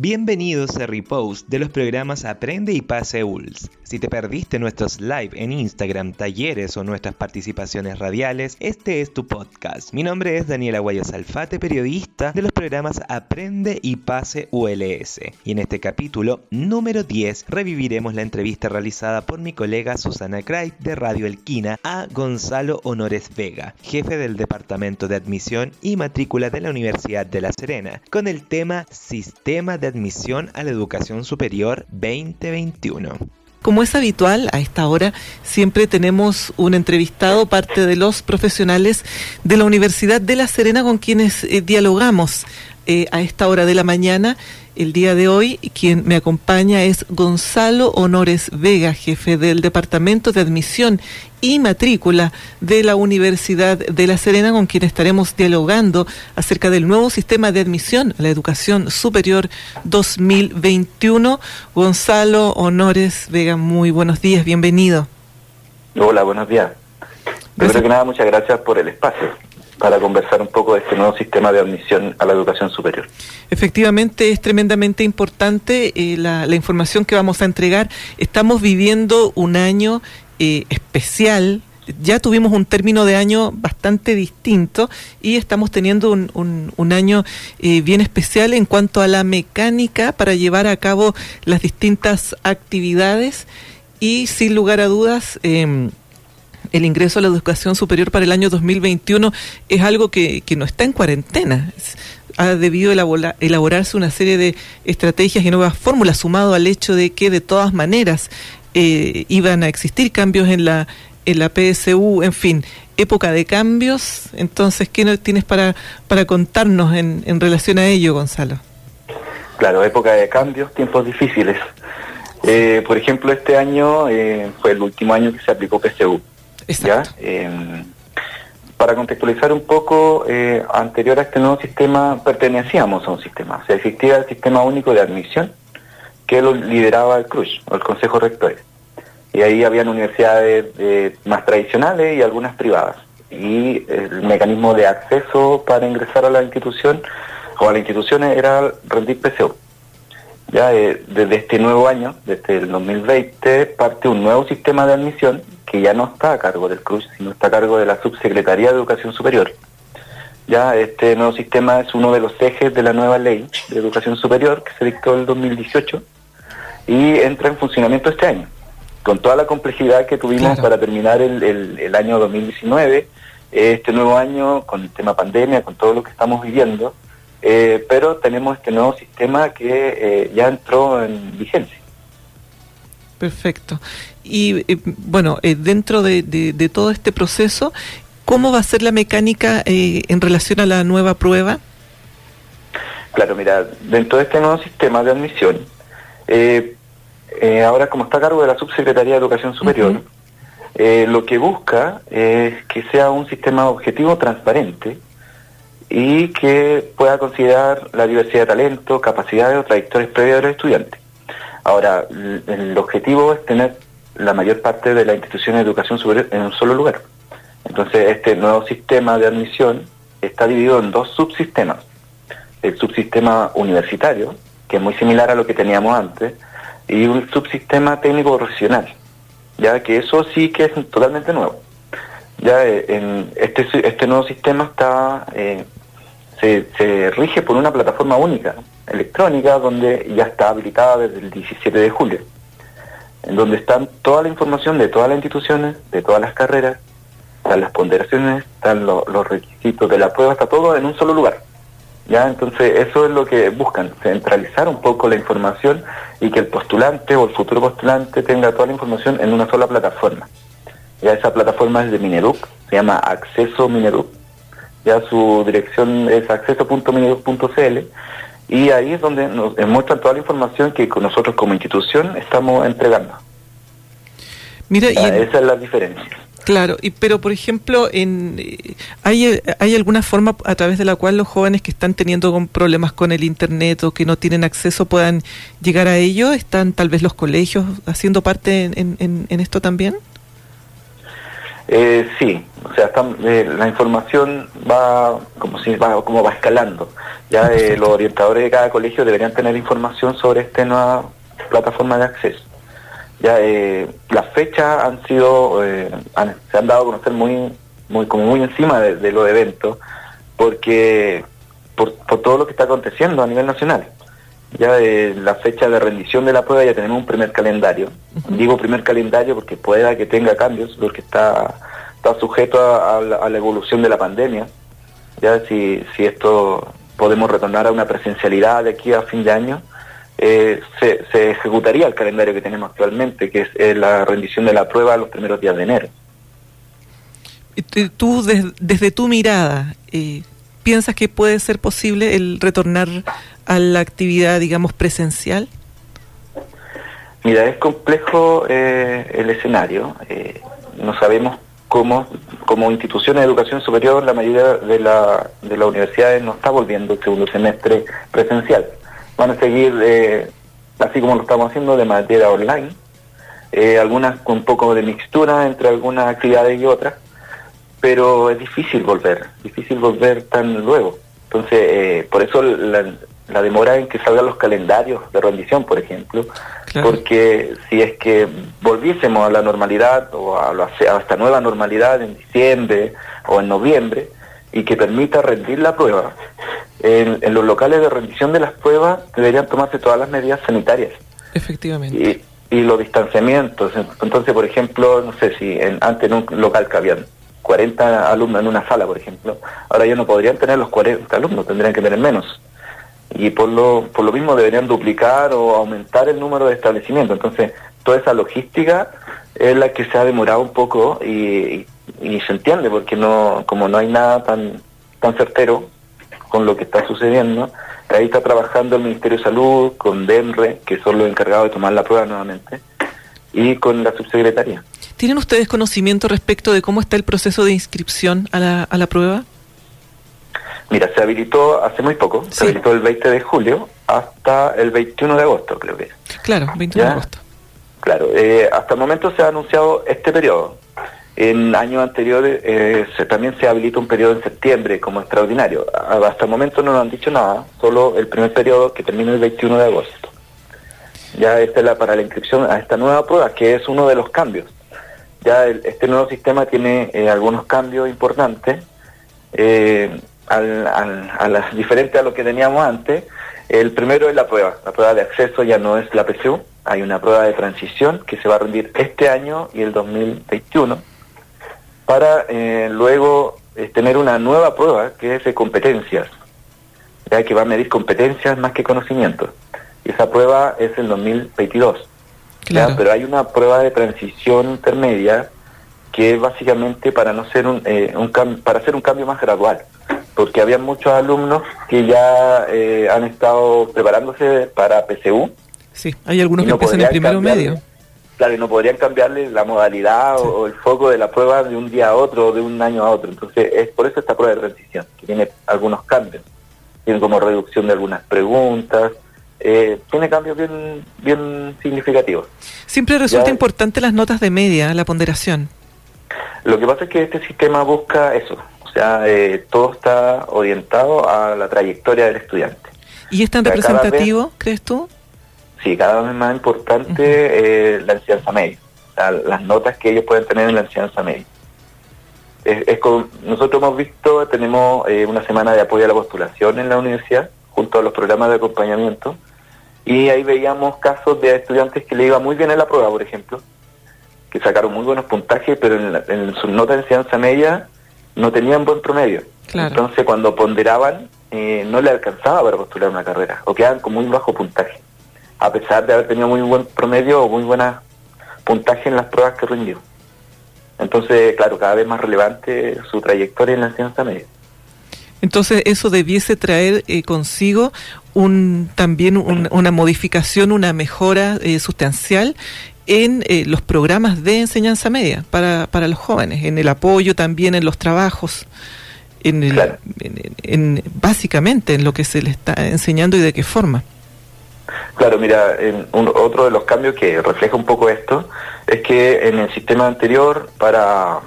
Bienvenidos a Repost de los programas Aprende y Pase ULS. Si te perdiste nuestros live en Instagram, talleres o nuestras participaciones radiales, este es tu podcast. Mi nombre es Daniela Guayas Alfate, periodista de los programas Aprende y Pase ULS. Y en este capítulo número 10 reviviremos la entrevista realizada por mi colega Susana Craig de Radio Elquina a Gonzalo Honores Vega, jefe del Departamento de Admisión y Matrícula de la Universidad de La Serena, con el tema Sistema de admisión a la educación superior 2021. Como es habitual, a esta hora siempre tenemos un entrevistado, parte de los profesionales de la Universidad de La Serena con quienes eh, dialogamos eh, a esta hora de la mañana el día de hoy. Quien me acompaña es Gonzalo Honores Vega, jefe del Departamento de Admisión y Matrícula de la Universidad de La Serena, con quien estaremos dialogando acerca del nuevo sistema de admisión a la educación superior 2021. Gonzalo Honores Vega, muy buenos días, bienvenido. Hola, buenos días. Primero que nada, muchas gracias por el espacio para conversar un poco de este nuevo sistema de admisión a la educación superior. Efectivamente, es tremendamente importante eh, la, información que vamos a entregar. Estamos viviendo un año eh, especial. Ya tuvimos un término de año bastante distinto y estamos teniendo un, año eh, bien especial en cuanto a la mecánica para llevar a cabo las distintas actividades y sin lugar a dudas em, el ingreso a la educación superior para el año 2021 es algo que, no está en cuarentena. Ha debido elaborarse una serie de estrategias y nuevas fórmulas, sumado al hecho de que de todas maneras eh, iban a existir cambios en la, en la PSU, en fin, época de cambios. Entonces, ¿qué tienes para, para contarnos en, en relación a ello, Gonzalo? Claro, época de cambios, tiempos difíciles. Eh, por ejemplo, este año eh, fue el último año que se aplicó PSU. ¿Ya? Em, para contextualizar un poco, eh, anterior a este nuevo sistema pertenecíamos a un sistema, o sea, existía el sistema único de admisión que lo lideraba el CRUSH, o el Consejo Rector. Y ahí habían universidades eh, más tradicionales y algunas privadas. Y el mecanismo de acceso para ingresar a la institución o a las instituciones era rendir PCO. Ya eh, desde este nuevo año, desde el 2020, parte un nuevo sistema de admisión que ya no está a cargo del CRUZ, sino está a cargo de la Subsecretaría de Educación Superior. Ya este nuevo sistema es uno de los ejes de la nueva ley de educación superior que se dictó en el 2018 y entra en funcionamiento este año. Con toda la complejidad que tuvimos para terminar el, año 2019, este nuevo año con el tema pandemia, con todo lo que estamos viviendo, eh, pero tenemos este nuevo sistema que eh, ya entró en vigencia. Perfecto. Y eh, bueno, eh, dentro de, de, todo este proceso, ¿cómo va a ser la mecánica eh, en relación a la nueva prueba? Claro, mira, dentro de este nuevo sistema de admisión, ahora como está a cargo de la Subsecretaría de Educación Superior, lo que busca es que sea un sistema objetivo, transparente, y que pueda considerar la diversidad de talento, capacidades o trayectorias previas de los estudiantes. Ahora, el objetivo es tener la mayor parte de la institución de educación superior en un solo lugar. Entonces, este nuevo sistema de admisión está dividido en dos subsistemas. El subsistema universitario, que es muy similar a lo que teníamos antes, y un subsistema técnico profesional, ya que eso sí que es totalmente nuevo. Ya eh, en este, este nuevo sistema está eh, se rige por una plataforma única, electrónica, donde ya está habilitada desde el 17 de julio, en donde están toda la información de todas las instituciones, de todas las carreras, están las ponderaciones, están los requisitos de la prueba, está todo en un solo lugar. ¿Ya? Entonces eso es lo que buscan, centralizar un poco la información y que el postulante o el futuro postulante tenga toda la información en una sola plataforma. Ya esa plataforma es de Mineduc, se llama Acceso Mineduc, ya su dirección es acceso.mineduc.cl y ahí es donde nos muestran toda la información que nosotros como institución estamos entregando. Mira, esa es la diferencia. Claro, y, pero por ejemplo, en, eh, ¿hay, ¿hay alguna forma a través de la cual los jóvenes que están teniendo problemas con el Internet o que no tienen acceso puedan llegar a ello? ¿Están tal vez los colegios haciendo parte en, en, en esto también? Eh, sí, o sea, eh, la información va como si va como va escalando. Ya eh, los orientadores de cada colegio deberían tener información sobre esta nueva plataforma de acceso. Ya las fechas han sido se han dado a conocer muy muy como muy encima de, los eventos porque por, por todo lo que está aconteciendo a nivel nacional ya de la fecha de rendición de la prueba ya tenemos un primer calendario. Digo primer calendario porque pueda que tenga cambios, porque está, está sujeto a, la, evolución de la pandemia. Ya si, si esto podemos retornar a una presencialidad de aquí a fin de año, eh, se, se, ejecutaría el calendario que tenemos actualmente, que es eh, la rendición de la prueba los primeros días de enero. Tú, desde tu mirada, eh, ¿piensas que puede ser posible el retornar a la actividad, digamos, presencial? Mira, es complejo eh, el escenario. No sabemos cómo, como institución de educación superior, la mayoría de, la, de las universidades no está volviendo el segundo semestre presencial. Van a seguir, eh, así como lo estamos haciendo, de manera online. algunas con un poco de mixtura entre algunas actividades y otras, pero es difícil volver, difícil volver tan luego. Entonces, por eso la demora en que salgan los calendarios de rendición, por ejemplo, porque si es que volviésemos a la normalidad o a, esta nueva normalidad en diciembre o en noviembre y que permita rendir la prueba, en, los locales de rendición de las pruebas deberían tomarse todas las medidas sanitarias. Efectivamente. Y, y los distanciamientos. Entonces, por ejemplo, no sé si en, antes en un local cabían 40 alumnos en una sala, por ejemplo, ahora ya no podrían tener los 40 alumnos, tendrían que tener menos y por lo, por lo mismo deberían duplicar o aumentar el número de establecimientos. Entonces, toda esa logística es la que se ha demorado un poco y, se entiende porque no como no hay nada tan tan certero con lo que está sucediendo, ahí está trabajando el Ministerio de Salud con DEMRE, que son los encargados de tomar la prueba nuevamente, y con la subsecretaría. ¿Tienen ustedes conocimiento respecto de cómo está el proceso de inscripción a la, a la prueba? Mira, se habilitó hace muy poco, se habilitó el 20 de julio hasta el 21 de agosto, creo que. Claro, 21 de agosto. Claro, eh, hasta el momento se ha anunciado este periodo. En años anteriores eh, se, también se habilita un periodo en septiembre como extraordinario. Hasta el momento no nos han dicho nada, solo el primer periodo que termina el 21 de agosto. Ya esta es la para la inscripción a esta nueva prueba, que es uno de los cambios. Ya este nuevo sistema tiene eh, algunos cambios importantes. Eh, al, a las diferente a lo que teníamos antes. El primero es la prueba. La prueba de acceso ya no es la PSU, hay una prueba de transición que se va a rendir este año y el 2021 para eh, luego eh, tener una nueva prueba que es de competencias, ya que va a medir competencias más que conocimientos. Y esa prueba es el 2022. Pero hay una prueba de transición intermedia que es básicamente para no ser un, eh, un para hacer un cambio más gradual porque había muchos alumnos que ya eh, han estado preparándose para PCU. Sí, hay algunos que empiezan en primero medio. Claro, y no podrían cambiarle la modalidad o, el foco de la prueba de un día a otro o de un año a otro. Entonces, es por eso esta prueba de transición, que tiene algunos cambios. Tiene como reducción de algunas preguntas, eh, tiene cambios bien, bien significativos. Siempre resulta importante las notas de media, la ponderación. Lo que pasa es que este sistema busca eso, o sea, eh, todo está orientado a la trayectoria del estudiante. ¿Y es tan representativo, crees tú? Sí, cada vez más importante eh, la enseñanza media, las notas que ellos pueden tener en la enseñanza media. Es, nosotros hemos visto, tenemos eh, una semana de apoyo a la postulación en la universidad, junto a los programas de acompañamiento, y ahí veíamos casos de estudiantes que le iba muy bien en la prueba, por ejemplo, que sacaron muy buenos puntajes, pero en, en su nota de enseñanza media no tenían buen promedio. Entonces cuando ponderaban eh, no le alcanzaba para postular una carrera o quedaban con muy bajo puntaje, a pesar de haber tenido muy buen promedio o muy buena puntaje en las pruebas que rindió. Entonces, claro, cada vez más relevante su trayectoria en la enseñanza media. Entonces, eso debiese traer eh, consigo un, también una modificación, una mejora eh, sustancial en eh, los programas de enseñanza media para, para los jóvenes, en el apoyo también en los trabajos, en, el, en, básicamente en lo que se le está enseñando y de qué forma. Claro, mira, otro de los cambios que refleja un poco esto es que en el sistema anterior para,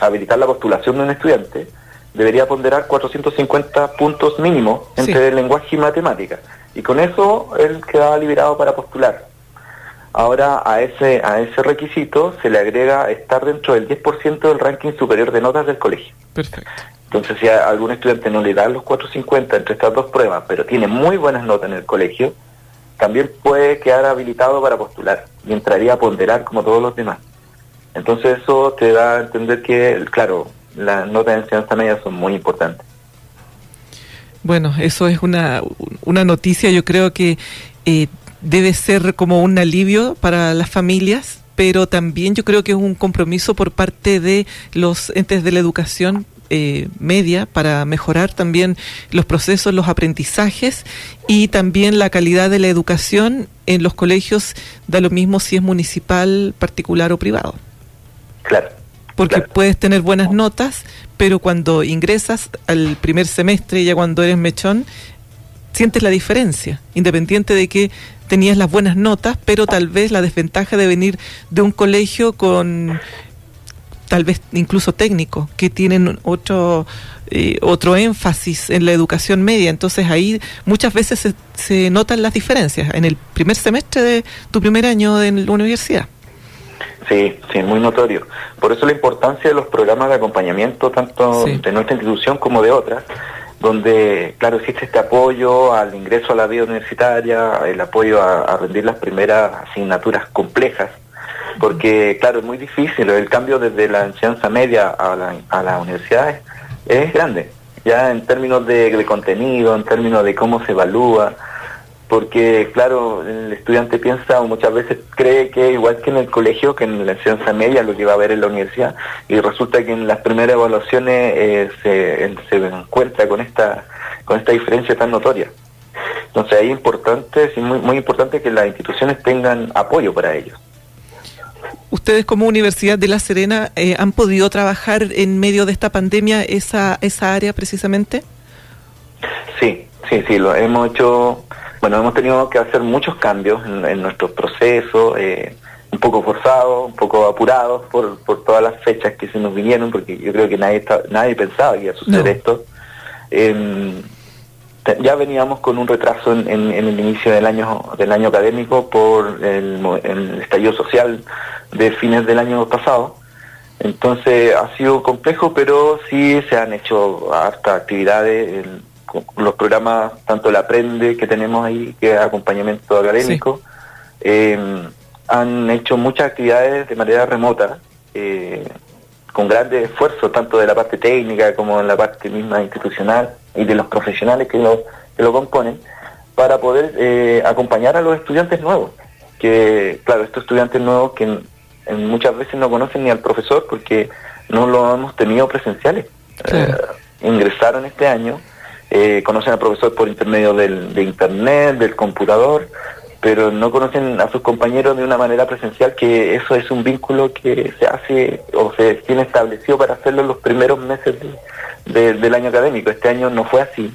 habilitar la postulación de un estudiante, debería ponderar 450 puntos mínimos entre lenguaje y matemática. Y con eso él quedaba liberado para postular. Ahora a ese, a ese requisito se le agrega estar dentro del 10% del ranking superior de notas del colegio. Perfecto. Entonces, si a algún estudiante no le dan los 450 entre estas dos pruebas, pero tiene muy buenas notas en el colegio, también puede quedar habilitado para postular y entraría a ponderar como todos los demás. Entonces, eso te da a entender que, claro, las notas de enseñanza media son muy importantes. Bueno, eso es una, una noticia, yo creo que eh, debe ser como un alivio para las familias, pero también yo creo que es un compromiso por parte de los entes de la educación eh, media para mejorar también los procesos, los aprendizajes y también la calidad de la educación en los colegios, da lo mismo si es municipal, particular o privado. Claro. Porque puedes tener buenas notas, pero cuando ingresas al primer semestre, ya cuando eres mechón, sientes la diferencia, independiente de que tenías las buenas notas, pero tal vez la desventaja de venir de un colegio con tal vez incluso técnico, que tienen otro, eh, otro énfasis en la educación media. Entonces ahí muchas veces se, se, notan las diferencias en el primer semestre de tu primer año en la universidad. Sí, sí, muy notorio. Por eso la importancia de los programas de acompañamiento, tanto de nuestra institución como de otras, donde, claro, existe este apoyo al ingreso a la vida universitaria, el apoyo a, rendir las primeras asignaturas complejas, porque claro, es muy difícil, el cambio desde la enseñanza media a la, a la universidad es, grande, ya en términos de, contenido, en términos de cómo se evalúa, porque claro, el estudiante piensa o muchas veces cree que igual que en el colegio, que en la enseñanza media, lo que va a ver en la universidad, y resulta que en las primeras evaluaciones eh, se, se encuentra con esta, con esta diferencia tan notoria. Entonces es importante, es muy, muy importante que las instituciones tengan apoyo para ellos ustedes como Universidad de La Serena eh, han podido trabajar en medio de esta pandemia esa, esa área precisamente? Sí, sí, sí, lo hemos hecho, bueno, hemos tenido que hacer muchos cambios en, nuestros procesos, eh, un poco forzados, un poco apurados por, por todas las fechas que se nos vinieron, porque yo creo que nadie, nadie pensaba que iba a suceder esto. Eh, ya veníamos con un retraso en, el inicio del año del año académico por el, estallido social de fines del año pasado. Entonces ha sido complejo, pero sí se han hecho hartas actividades, los programas, tanto el Aprende que tenemos ahí, que es acompañamiento académico, em, han hecho muchas actividades de manera remota, eh, con grandes esfuerzos, tanto de la parte técnica como en la parte misma institucional y de los profesionales que lo, que lo componen, para poder eh, acompañar a los estudiantes nuevos. Que, claro, estos estudiantes nuevos que muchas veces no conocen ni al profesor porque no lo hemos tenido presenciales. Eh, ingresaron este año, eh, conocen al profesor por intermedio del, de internet, del computador, pero no conocen a sus compañeros de una manera presencial, que eso es un vínculo que se hace o se tiene establecido para hacerlo en los primeros meses del año académico. Este año no fue así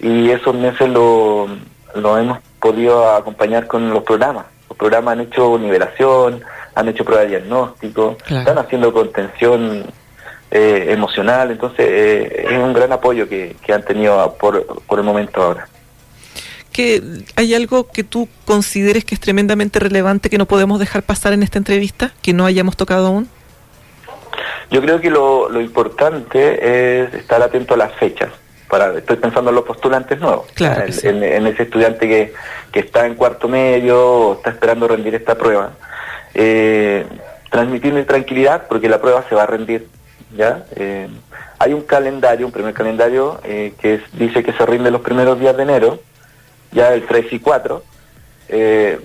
y esos meses lo, lo hemos podido acompañar con los programas. Los programas han hecho nivelación, han hecho prueba de diagnóstico, están haciendo contención eh, emocional, entonces eh, es un gran apoyo que, que han tenido por, por el momento ahora que hay algo que tú consideres que es tremendamente relevante que no podemos dejar pasar en esta entrevista, que no hayamos tocado aún? Yo creo que lo, lo importante es estar atento a las fechas. Para, estoy pensando en los postulantes nuevos, claro en, ese estudiante que, que, está en cuarto medio o está esperando rendir esta prueba. Eh, transmitirle tranquilidad porque la prueba se va a rendir. ¿Ya? Eh, hay un calendario, un primer calendario eh, que dice que se rinde los primeros días de enero ya el 3 y 4, eh,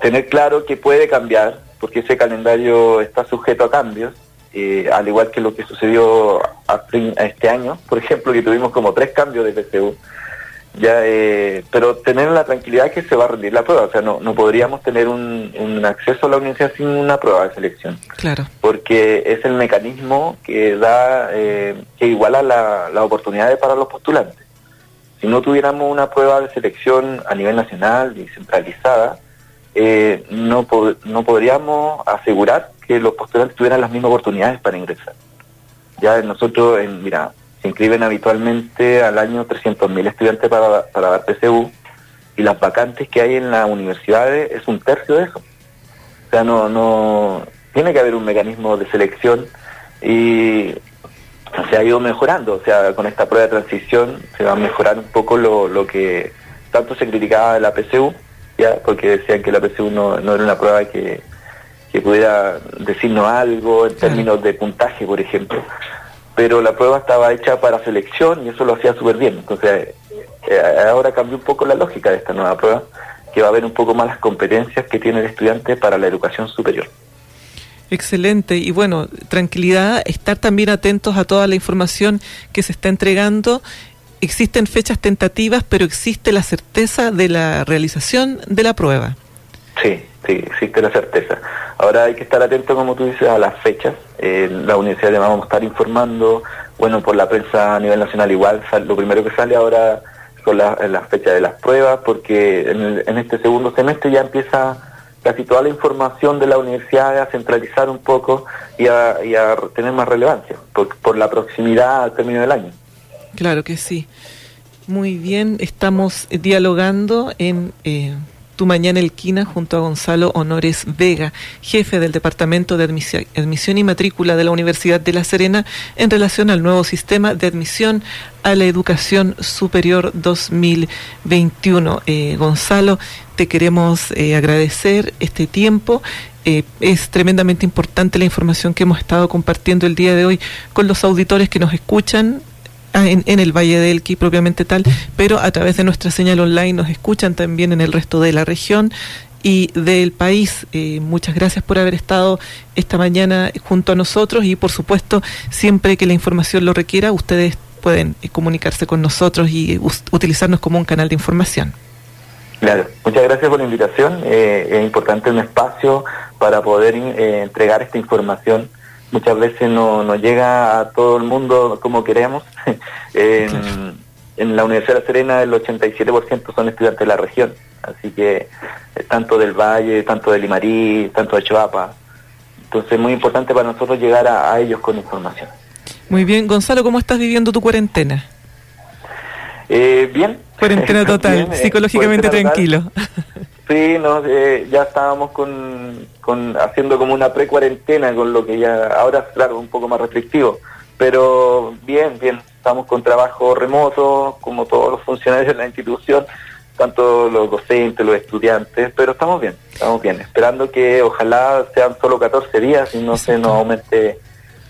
tener claro que puede cambiar, porque ese calendario está sujeto a cambios, eh, al igual que lo que sucedió a, este año, por ejemplo, que tuvimos como tres cambios de PCU, ya, eh, pero tener la tranquilidad que se va a rendir la prueba, o sea, no, no podríamos tener un, un acceso a la universidad sin una prueba de selección. Claro. Porque es el mecanismo que da, que iguala la, las oportunidades para los postulantes. Si no tuviéramos una prueba de selección a nivel nacional y centralizada, eh, no, no podríamos asegurar que los postulantes tuvieran las mismas oportunidades para ingresar. Ya nosotros, en, mira, se inscriben habitualmente al año 300.000 estudiantes para, para dar PSU y las vacantes que hay en las universidades es un tercio de eso. O sea, no, no tiene que haber un mecanismo de selección y se ha ido mejorando. O sea, con esta prueba de transición se va a mejorar un poco lo, lo que tanto se criticaba de la PSU, ya porque decían que la PSU no, no era una prueba que, que pudiera decirnos algo en términos de puntaje, por ejemplo pero la prueba estaba hecha para selección y eso lo hacía súper bien. Entonces, eh, ahora cambió un poco la lógica de esta nueva prueba, que va a ver un poco más las competencias que tiene el estudiante para la educación superior. Excelente. Y bueno, tranquilidad, estar también atentos a toda la información que se está entregando. Existen fechas tentativas, pero existe la certeza de la realización de la prueba. Sí, sí, existe la certeza. Ahora hay que estar atento, como tú dices, a las fechas. En la universidad le vamos a estar informando, bueno, por la prensa a nivel nacional igual, lo primero que sale ahora son las la fechas de las pruebas, porque en, este segundo semestre ya empieza casi toda la información de la universidad a centralizar un poco y a, tener más relevancia, por, por la proximidad al término del año. Claro que sí. Muy bien, estamos dialogando en... Eh tu Mañana Elquina junto a Gonzalo Honores Vega, jefe del Departamento de Admisión y Matrícula de la Universidad de La Serena, en relación al nuevo sistema de admisión a la educación superior 2021. Eh, Gonzalo, te queremos eh, agradecer este tiempo. Eh, es tremendamente importante la información que hemos estado compartiendo el día de hoy con los auditores que nos escuchan Ah, en, el Valle del Elqui propiamente tal, pero a través de nuestra señal online nos escuchan también en el resto de la región y del país. Eh, muchas gracias por haber estado esta mañana junto a nosotros y por supuesto, siempre que la información lo requiera, ustedes pueden eh, comunicarse con nosotros y utilizarnos como un canal de información. Claro, muchas gracias por la invitación. Eh, es importante un espacio para poder entregar esta información muchas veces no, no llega a todo el mundo como queremos. en, en, la Universidad de La Serena el 87% son estudiantes de la región, así que eh, tanto del Valle, tanto de Limarí, tanto de Choapa. Entonces es muy importante para nosotros llegar a, ellos con información. Muy bien, Gonzalo, ¿cómo estás viviendo tu cuarentena? Eh, bien. Cuarentena total, eh, psicológicamente tranquilo. Sí, no, eh, ya estábamos con, con, haciendo como una pre-cuarentena con lo que ya, ahora claro, un poco más restrictivo, pero bien, bien, estamos con trabajo remoto, como todos los funcionarios de la institución, tanto los docentes, los estudiantes, pero estamos bien, estamos bien, esperando que ojalá sean solo 14 días y no se nos aumente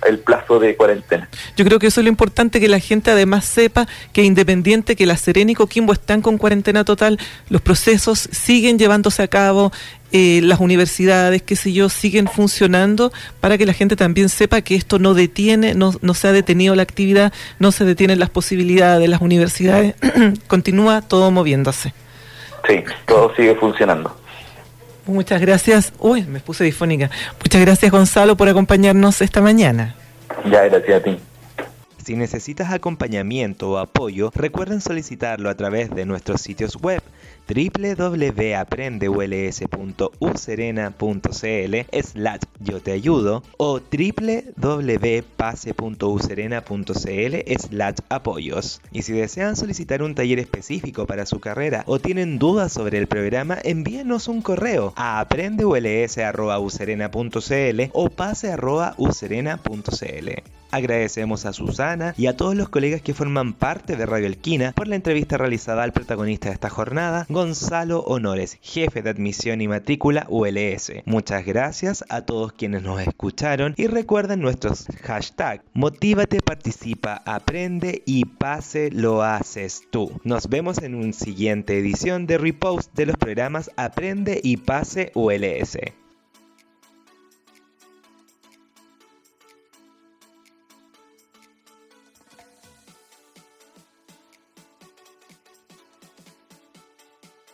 el plazo de cuarentena. Yo creo que eso es lo importante, que la gente además sepa que independiente que la Serena y Coquimbo están con cuarentena total, los procesos siguen llevándose a cabo, eh, las universidades, qué sé yo, siguen funcionando para que la gente también sepa que esto no detiene, no, no se ha detenido la actividad, no se detienen las posibilidades de las universidades, continúa todo moviéndose. Sí, todo sigue funcionando. Muchas gracias. Uy, me puse difónica. Muchas gracias, Gonzalo, por acompañarnos esta mañana. Ya, gracias a ti. Si necesitas acompañamiento o apoyo, recuerden solicitarlo a través de nuestros sitios web www.aprendeuls.userena.cl slash yo te ayudo o www.pase.userena.cl slash apoyos. Y si desean solicitar un taller específico para su carrera o tienen dudas sobre el programa, envíenos un correo a aprendeuls.userena.cl o pase.userena.cl. Agradecemos a Susana y a todos los colegas que forman parte de Radio Elquina por la entrevista realizada al protagonista de esta jornada, Gonzalo Honores, jefe de admisión y matrícula ULS. Muchas gracias a todos quienes nos escucharon y recuerden nuestros hashtags Motívate, participa, aprende y pase lo haces tú. Nos vemos en una siguiente edición de Repost de los programas Aprende y Pase ULS.